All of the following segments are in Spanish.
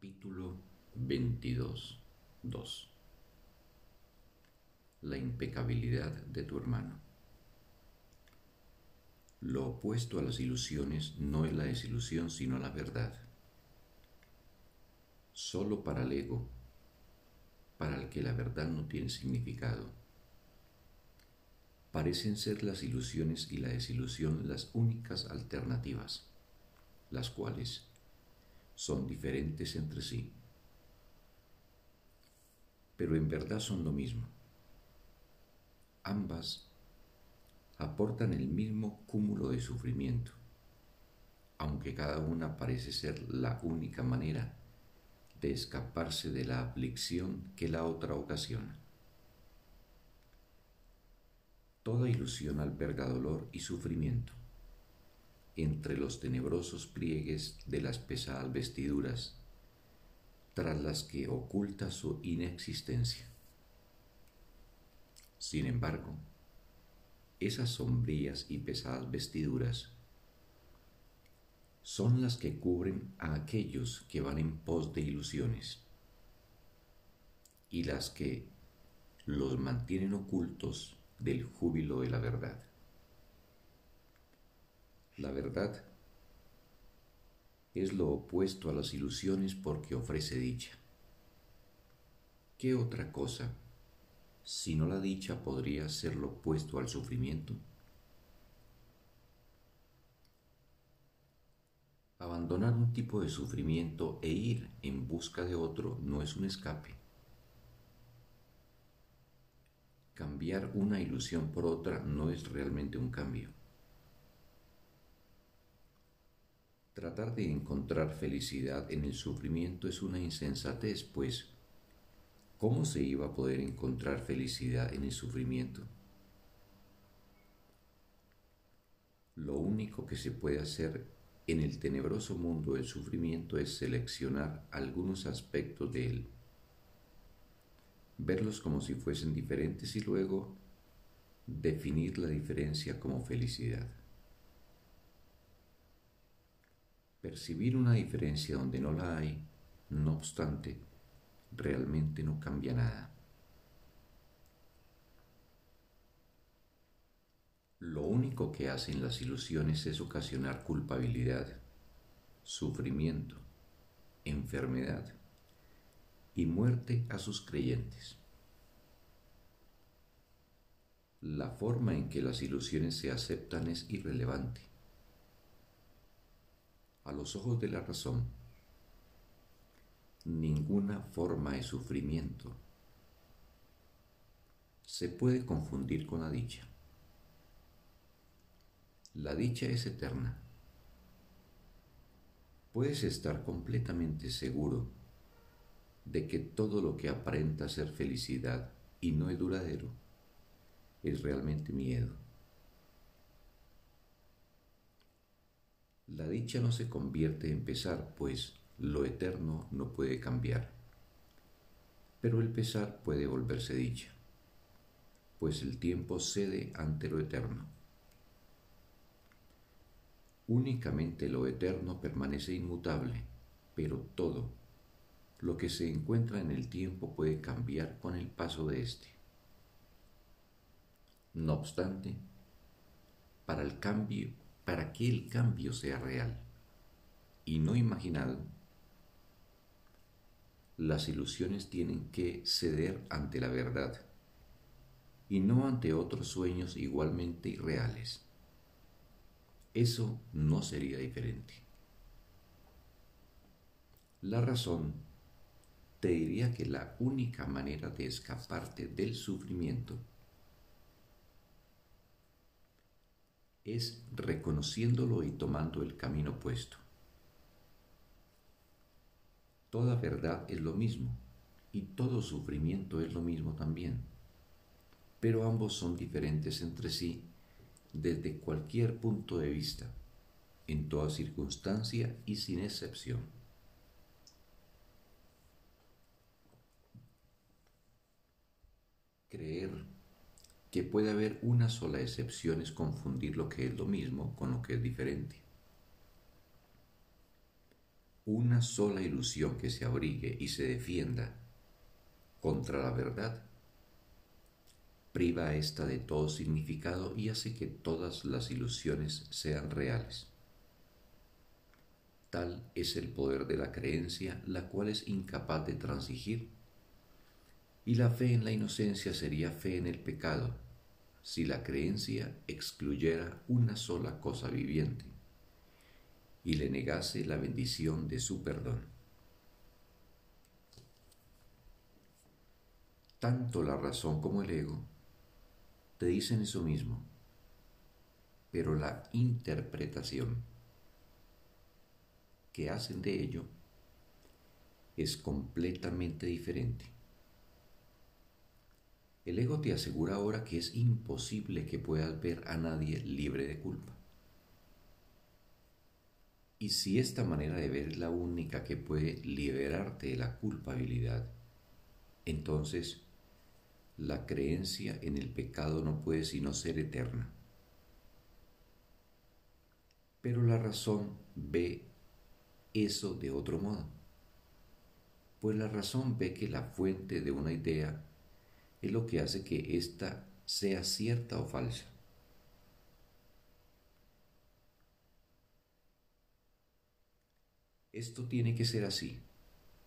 Capítulo 22 2 La impecabilidad de tu hermano. Lo opuesto a las ilusiones no es la desilusión sino la verdad. Solo para el ego, para el que la verdad no tiene significado, parecen ser las ilusiones y la desilusión las únicas alternativas, las cuales son diferentes entre sí pero en verdad son lo mismo. Ambas aportan el mismo cúmulo de sufrimiento, aunque cada una parece ser la única manera de escaparse de la aflicción que la otra ocasiona. Toda ilusión alberga dolor y sufrimiento. Entre los tenebrosos pliegues de las pesadas vestiduras tras las que oculta su inexistencia. Sin embargo, esas sombrías y pesadas vestiduras son las que cubren a aquellos que van en pos de ilusiones y las que los mantienen ocultos del júbilo de la verdad. La verdad es lo opuesto a las ilusiones porque ofrece dicha. ¿Qué otra cosa, si no la dicha, podría ser lo opuesto al sufrimiento? Abandonar un tipo de sufrimiento e ir en busca de otro no es un escape. Cambiar una ilusión por otra no es realmente un cambio. Tratar de encontrar felicidad en el sufrimiento es una insensatez, pues ¿cómo se iba a poder encontrar felicidad en el sufrimiento? Lo único que se puede hacer en el tenebroso mundo del sufrimiento es seleccionar algunos aspectos de él, verlos como si fuesen diferentes y luego definir la diferencia como felicidad. Percibir una diferencia donde no la hay, no obstante, realmente no cambia nada. Lo único que hacen las ilusiones es ocasionar culpabilidad, sufrimiento, enfermedad y muerte a sus creyentes. La forma en que las ilusiones se aceptan es irrelevante a los ojos de la razón, ninguna forma de sufrimiento se puede confundir con la dicha. La dicha es eterna. Puedes estar completamente seguro de que todo lo que aparenta ser felicidad y no es duradero es realmente miedo. La dicha no se convierte en pesar, pues lo eterno no puede cambiar. Pero el pesar puede volverse dicha, pues el tiempo cede ante lo eterno. Únicamente lo eterno permanece inmutable, pero todo lo que se encuentra en el tiempo puede cambiar con el paso de éste. No obstante, para el cambio para que el cambio sea real y no imaginado, las ilusiones tienen que ceder ante la verdad y no ante otros sueños igualmente irreales. Eso no sería diferente. La razón te diría que la única manera de escaparte del sufrimiento es reconociéndolo y tomando el camino opuesto. Toda verdad es lo mismo y todo sufrimiento es lo mismo también, pero ambos son diferentes entre sí desde cualquier punto de vista, en toda circunstancia y sin excepción. Creer que puede haber una sola excepción es confundir lo que es lo mismo con lo que es diferente. una sola ilusión que se abrigue y se defienda contra la verdad, priva a ésta de todo significado y hace que todas las ilusiones sean reales. Tal es el poder de la creencia, la cual es incapaz de transigir. Y la fe en la inocencia sería fe en el pecado, si la creencia excluyera una sola cosa viviente y le negase la bendición de su perdón. Tanto la razón como el ego te dicen eso mismo, pero la interpretación que hacen de ello es completamente diferente. El ego te asegura ahora que es imposible que puedas ver a nadie libre de culpa. Y si esta manera de ver es la única que puede liberarte de la culpabilidad, entonces la creencia en el pecado no puede sino ser eterna. Pero la razón ve eso de otro modo, pues la razón ve que la fuente de una idea es lo que hace que ésta sea cierta o falsa. Esto tiene que ser así,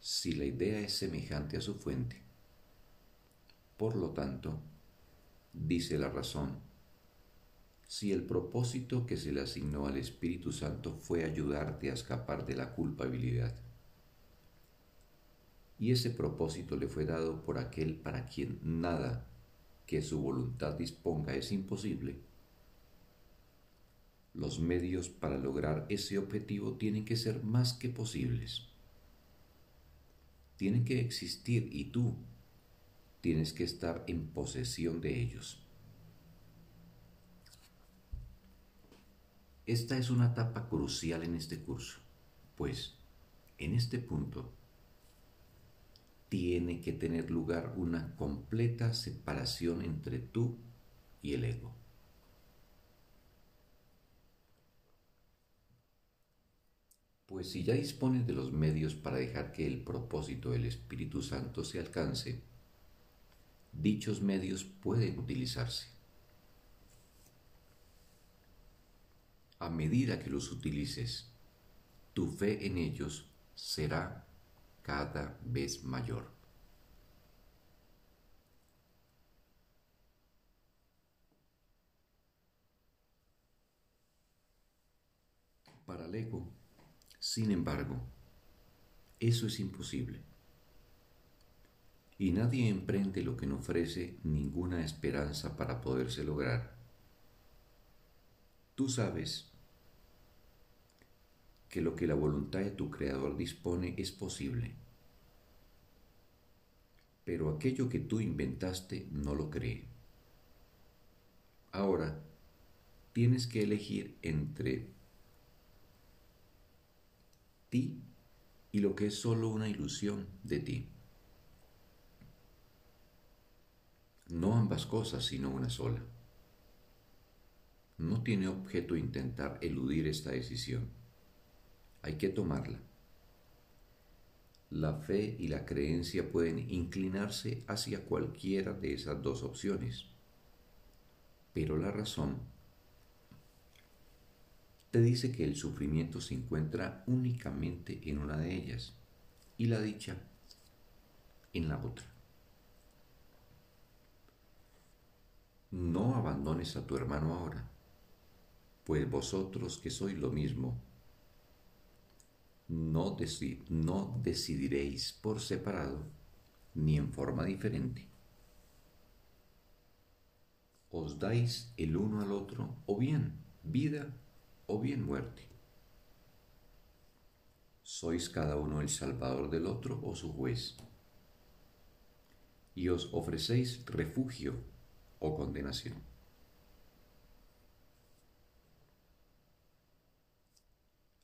si la idea es semejante a su fuente. Por lo tanto, dice la razón, si el propósito que se le asignó al Espíritu Santo fue ayudarte a escapar de la culpabilidad, y ese propósito le fue dado por aquel para quien nada que su voluntad disponga es imposible, los medios para lograr ese objetivo tienen que ser más que posibles. Tienen que existir y tú tienes que estar en posesión de ellos. Esta es una etapa crucial en este curso, pues en este punto tiene que tener lugar una completa separación entre tú y el ego. Pues si ya dispones de los medios para dejar que el propósito del Espíritu Santo se alcance, dichos medios pueden utilizarse. A medida que los utilices, tu fe en ellos será cada vez mayor. Para el ego, sin embargo, eso es imposible. Y nadie emprende lo que no ofrece ninguna esperanza para poderse lograr. Tú sabes que lo que la voluntad de tu Creador dispone es posible, pero aquello que tú inventaste no lo cree. Ahora, tienes que elegir entre y lo que es solo una ilusión de ti. No ambas cosas, sino una sola. No tiene objeto intentar eludir esta decisión. Hay que tomarla. La fe y la creencia pueden inclinarse hacia cualquiera de esas dos opciones, pero la razón te dice que el sufrimiento se encuentra únicamente en una de ellas y la dicha en la otra. No abandones a tu hermano ahora, pues vosotros que sois lo mismo, no, no decidiréis por separado ni en forma diferente. Os dais el uno al otro o bien vida o bien muerte. Sois cada uno el salvador del otro o su juez. Y os ofrecéis refugio o condenación.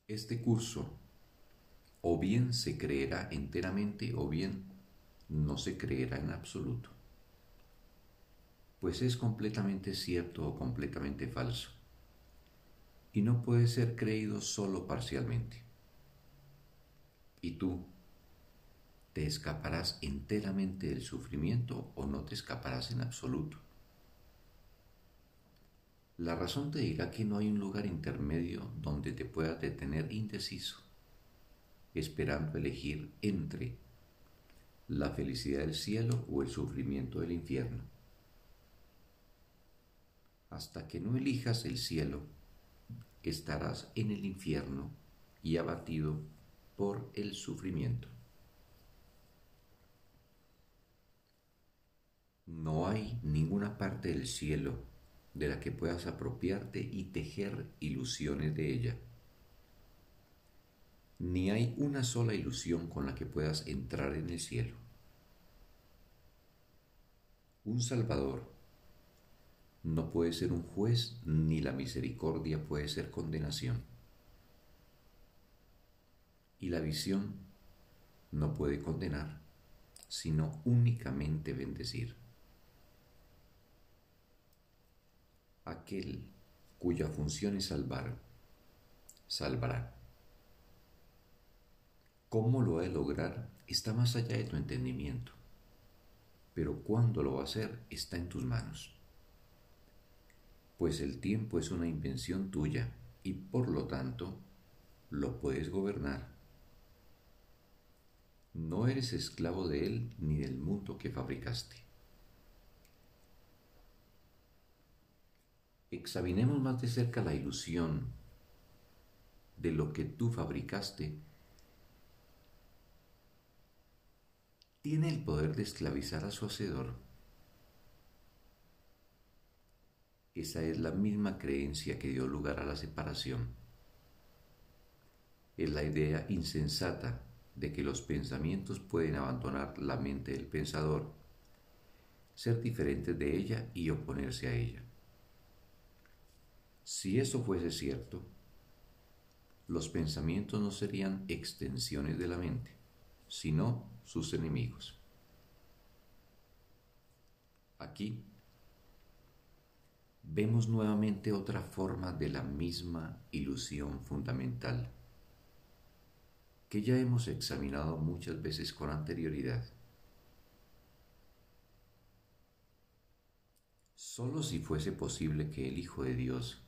Este curso o bien se creerá enteramente o bien no se creerá en absoluto, pues es completamente cierto o completamente falso y no puede ser creído solo parcialmente. ¿Y tú te escaparás enteramente del sufrimiento o no te escaparás en absoluto? La razón te dirá que no hay un lugar intermedio donde te puedas detener indeciso, esperando elegir entre la felicidad del cielo o el sufrimiento del infierno. Hasta que no elijas el cielo, estarás en el infierno y abatido por el sufrimiento. No hay ninguna parte del cielo de la que puedas apropiarte y tejer ilusiones de ella. Ni hay una sola ilusión con la que puedas entrar en el cielo. Un Salvador no puede ser un juez ni la misericordia puede ser condenación. Y la visión no puede condenar, sino únicamente bendecir. aquel cuya función es salvar, salvará. ¿Cómo lo ha de lograr? Está más allá de tu entendimiento. Pero cuándo lo va a hacer está en tus manos. Pues el tiempo es una invención tuya y por lo tanto lo puedes gobernar. No eres esclavo de él ni del mundo que fabricaste. examinemos más de cerca la ilusión de lo que tú fabricaste, tiene el poder de esclavizar a su hacedor. Esa es la misma creencia que dio lugar a la separación. Es la idea insensata de que los pensamientos pueden abandonar la mente del pensador, ser diferentes de ella y oponerse a ella. Si eso fuese cierto, los pensamientos no serían extensiones de la mente, sino sus enemigos. Aquí vemos nuevamente otra forma de la misma ilusión fundamental que ya hemos examinado muchas veces con anterioridad. Solo si fuese posible que el Hijo de Dios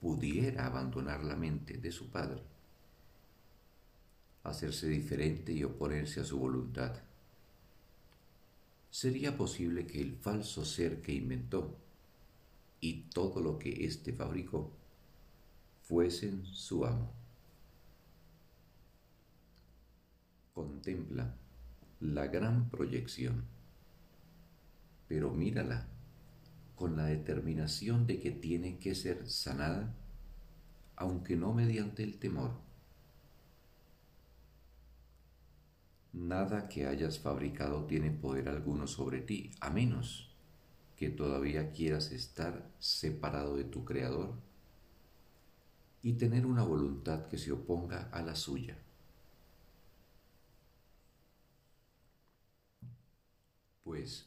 pudiera abandonar la mente de su padre, hacerse diferente y oponerse a su voluntad. Sería posible que el falso ser que inventó y todo lo que éste fabricó fuesen su amo. Contempla la gran proyección, pero mírala con la determinación de que tiene que ser sanada, aunque no mediante el temor. Nada que hayas fabricado tiene poder alguno sobre ti, a menos que todavía quieras estar separado de tu Creador y tener una voluntad que se oponga a la suya. Pues,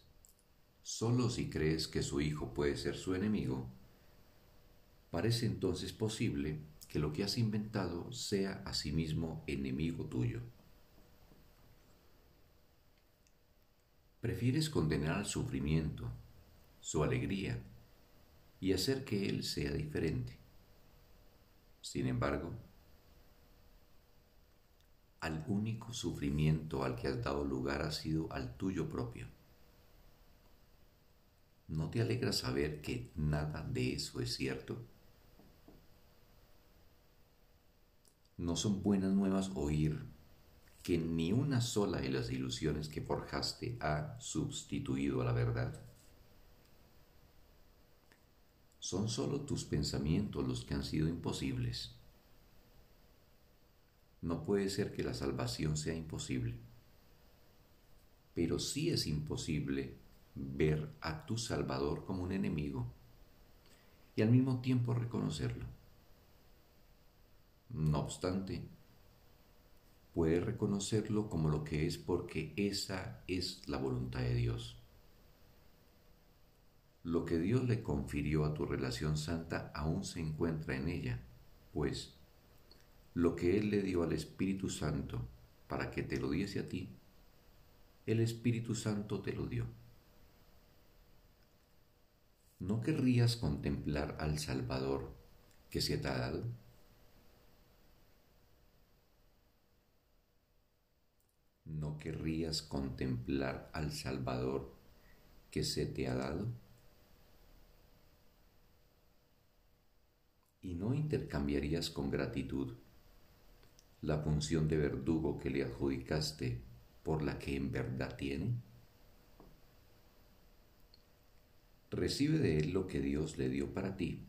solo si crees que su hijo puede ser su enemigo, parece entonces posible que lo que has inventado sea asimismo enemigo tuyo. Prefieres condenar al sufrimiento, su alegría, y hacer que él sea diferente. Sin embargo, al único sufrimiento al que has dado lugar ha sido al tuyo propio. ¿No te alegra saber que nada de eso es cierto? ¿No son buenas nuevas oír que ni una sola de las ilusiones que forjaste ha sustituido a la verdad? Son solo tus pensamientos los que han sido imposibles. No puede ser que la salvación sea imposible, pero sí es imposible ver a tu Salvador como un enemigo y al mismo tiempo reconocerlo. No obstante, puede reconocerlo como lo que es porque esa es la voluntad de Dios. Lo que Dios le confirió a tu relación santa aún se encuentra en ella, pues lo que Él le dio al Espíritu Santo para que te lo diese a ti, el Espíritu Santo te lo dio. ¿No querrías contemplar al Salvador que se te ha dado? ¿No querrías contemplar al Salvador que se te ha dado? ¿Y no intercambiarías con gratitud la función de verdugo que le adjudicaste por la que en verdad tiene? Recibe de él lo que Dios le dio para ti,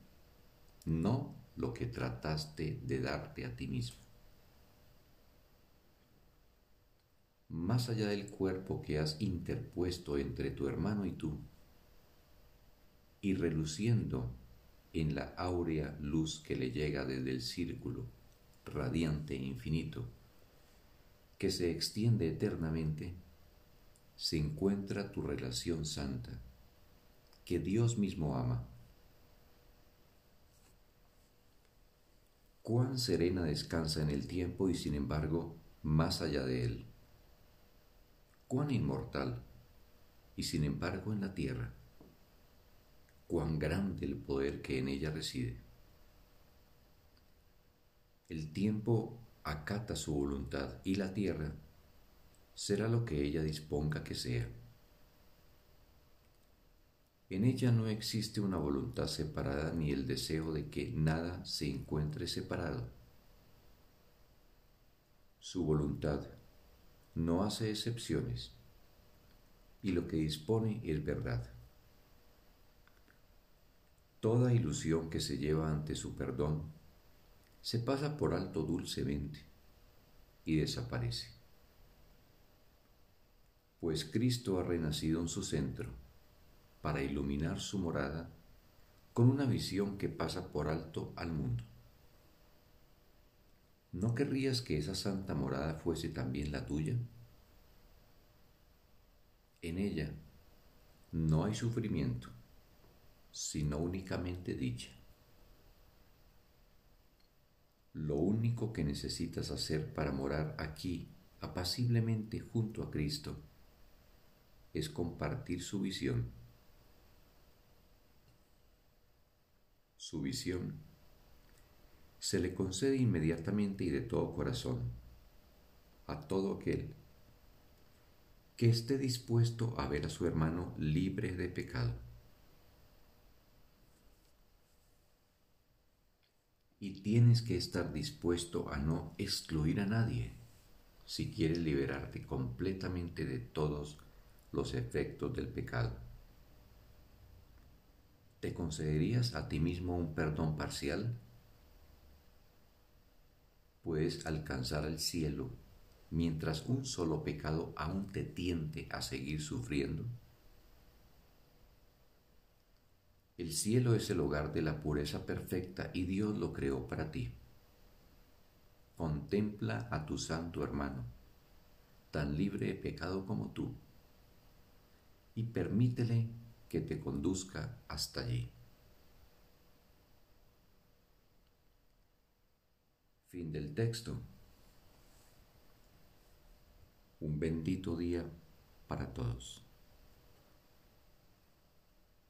no lo que trataste de darte a ti mismo. Más allá del cuerpo que has interpuesto entre tu hermano y tú, y reluciendo en la áurea luz que le llega desde el círculo radiante e infinito, que se extiende eternamente, se encuentra tu relación santa, que Dios mismo ama. Cuán serena descansa en el tiempo y sin embargo más allá de él. Cuán inmortal y sin embargo en la tierra cuán grande el poder que en ella reside. El tiempo acata su voluntad y la tierra será lo que ella disponga que sea. En ella no existe una voluntad separada ni el deseo de que nada se encuentre separado. Su voluntad no hace excepciones y lo que dispone es verdad. Toda ilusión que se lleva ante su perdón se pasa por alto dulcemente y desaparece. Pues Cristo ha renacido en su centro para iluminar su morada con una visión que pasa por alto al mundo. ¿No querrías que esa santa morada fuese también la tuya? En ella no hay sufrimiento, sino únicamente dicha. Lo único que necesitas hacer para morar aquí apaciblemente junto a Cristo es compartir su visión. Su visión se le concede inmediatamente y de todo corazón a todo aquel que esté dispuesto a ver a su hermano libre de pecado. y tienes que estar dispuesto a no excluir a nadie si quieres liberarte completamente de todos los efectos del pecado. ¿Te concederías a ti mismo un perdón parcial? Puedes alcanzar el cielo mientras un solo pecado aún te tiente a seguir sufriendo. El cielo es el hogar de la pureza perfecta y Dios lo creó para ti. Contempla a tu santo hermano, tan libre de pecado como tú, y permítele que te conduzca hasta allí. Fin del texto. Un bendito día para todos.